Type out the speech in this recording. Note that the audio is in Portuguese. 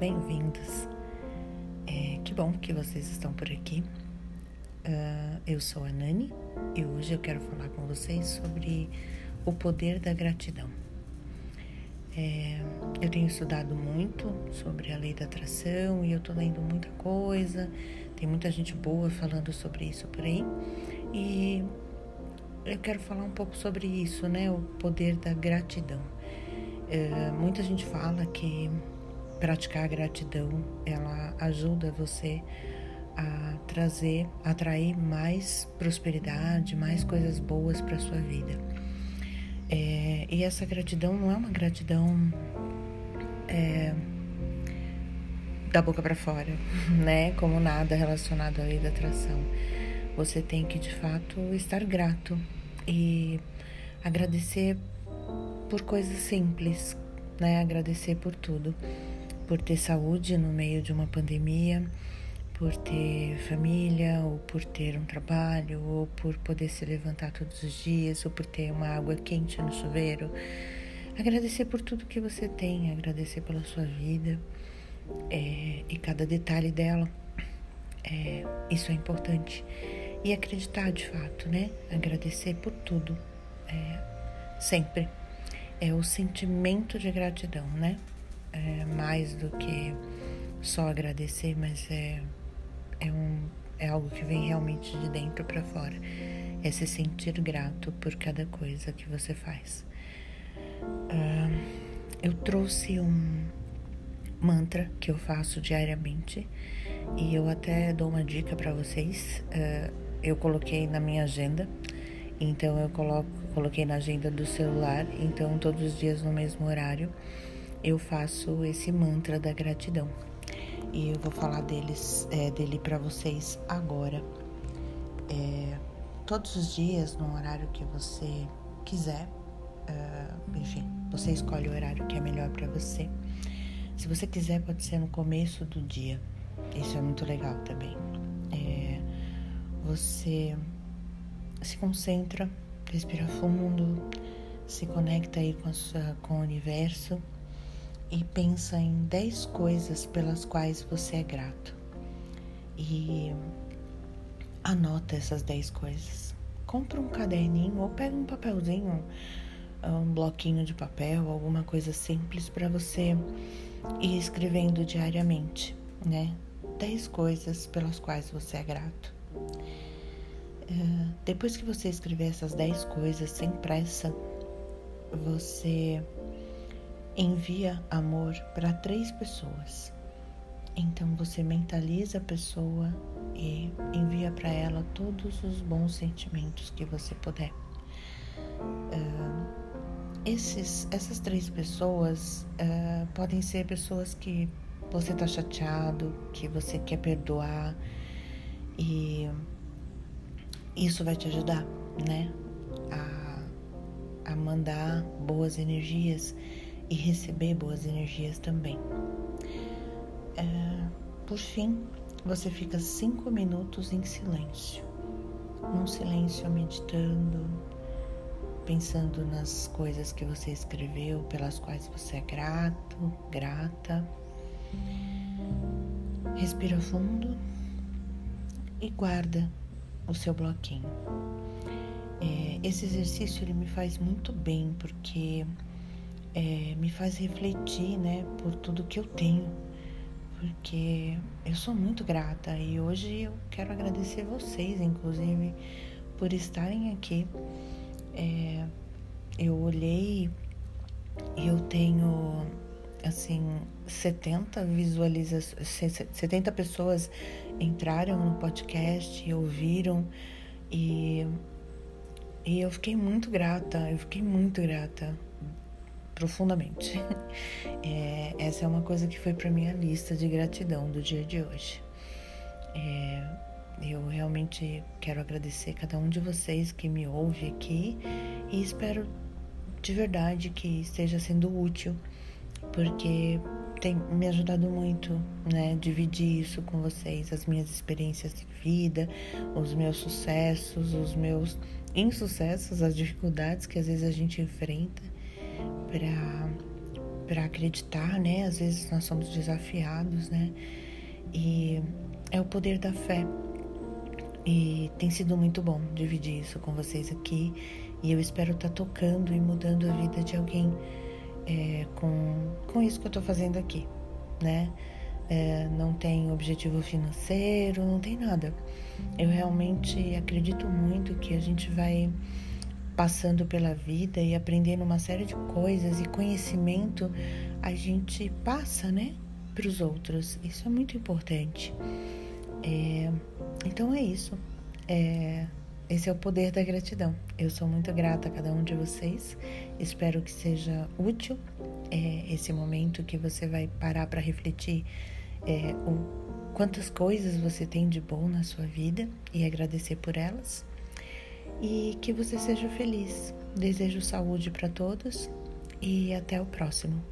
bem-vindos. É, que bom que vocês estão por aqui. Uh, eu sou a Nani e hoje eu quero falar com vocês sobre o poder da gratidão. É, eu tenho estudado muito sobre a lei da atração e eu tô lendo muita coisa, tem muita gente boa falando sobre isso por aí e eu quero falar um pouco sobre isso, né? O poder da gratidão. É, muita gente fala que praticar a gratidão, ela ajuda você a trazer, atrair mais prosperidade, mais coisas boas para sua vida. É, e essa gratidão não é uma gratidão é, da boca para fora, né? Como nada relacionado à lei da atração. Você tem que de fato estar grato e agradecer por coisas simples, né? Agradecer por tudo por ter saúde no meio de uma pandemia, por ter família, ou por ter um trabalho, ou por poder se levantar todos os dias, ou por ter uma água quente no chuveiro. Agradecer por tudo que você tem, agradecer pela sua vida é, e cada detalhe dela. É, isso é importante. E acreditar de fato, né? Agradecer por tudo, é, sempre. É o sentimento de gratidão, né? É mais do que só agradecer, mas é, é, um, é algo que vem realmente de dentro para fora. É se sentir grato por cada coisa que você faz. Uh, eu trouxe um mantra que eu faço diariamente e eu até dou uma dica para vocês. Uh, eu coloquei na minha agenda, então eu coloco, coloquei na agenda do celular, então todos os dias no mesmo horário eu faço esse mantra da gratidão. E eu vou falar deles, é, dele para vocês agora. É, todos os dias, no horário que você quiser, uh, enfim, você escolhe o horário que é melhor para você. Se você quiser, pode ser no começo do dia. Isso é muito legal também. É, você se concentra, respira fundo, se conecta aí com, a sua, com o universo e pensa em 10 coisas pelas quais você é grato. E anota essas 10 coisas. Compra um caderninho ou pega um papelzinho, um bloquinho de papel, alguma coisa simples para você ir escrevendo diariamente, né? 10 coisas pelas quais você é grato. Uh, depois que você escrever essas 10 coisas sem pressa, você envia amor para três pessoas. Então você mentaliza a pessoa e envia para ela todos os bons sentimentos que você puder. Uh, esses, essas três pessoas uh, podem ser pessoas que você está chateado, que você quer perdoar e isso vai te ajudar, né? A, a mandar boas energias e receber boas energias também. É, por fim, você fica cinco minutos em silêncio, num silêncio meditando, pensando nas coisas que você escreveu, pelas quais você é grato, grata. Respira fundo e guarda o seu bloquinho. É, esse exercício ele me faz muito bem porque é, me faz refletir, né, por tudo que eu tenho, porque eu sou muito grata e hoje eu quero agradecer vocês, inclusive, por estarem aqui. É, eu olhei e eu tenho assim 70 visualizações, 70 pessoas entraram no podcast e ouviram e e eu fiquei muito grata, eu fiquei muito grata profundamente. É, essa é uma coisa que foi para minha lista de gratidão do dia de hoje. É, eu realmente quero agradecer cada um de vocês que me ouve aqui e espero de verdade que esteja sendo útil, porque tem me ajudado muito, né? Dividir isso com vocês, as minhas experiências de vida, os meus sucessos, os meus insucessos, as dificuldades que às vezes a gente enfrenta para acreditar, né? Às vezes nós somos desafiados, né? E é o poder da fé. E tem sido muito bom dividir isso com vocês aqui. E eu espero estar tá tocando e mudando a vida de alguém é, com, com isso que eu estou fazendo aqui, né? É, não tem objetivo financeiro, não tem nada. Eu realmente acredito muito que a gente vai passando pela vida e aprendendo uma série de coisas e conhecimento a gente passa, né, para os outros. Isso é muito importante. É, então é isso. É, esse é o poder da gratidão. Eu sou muito grata a cada um de vocês. Espero que seja útil é, esse momento que você vai parar para refletir é, o, quantas coisas você tem de bom na sua vida e agradecer por elas. E que você seja feliz. Desejo saúde para todos e até o próximo.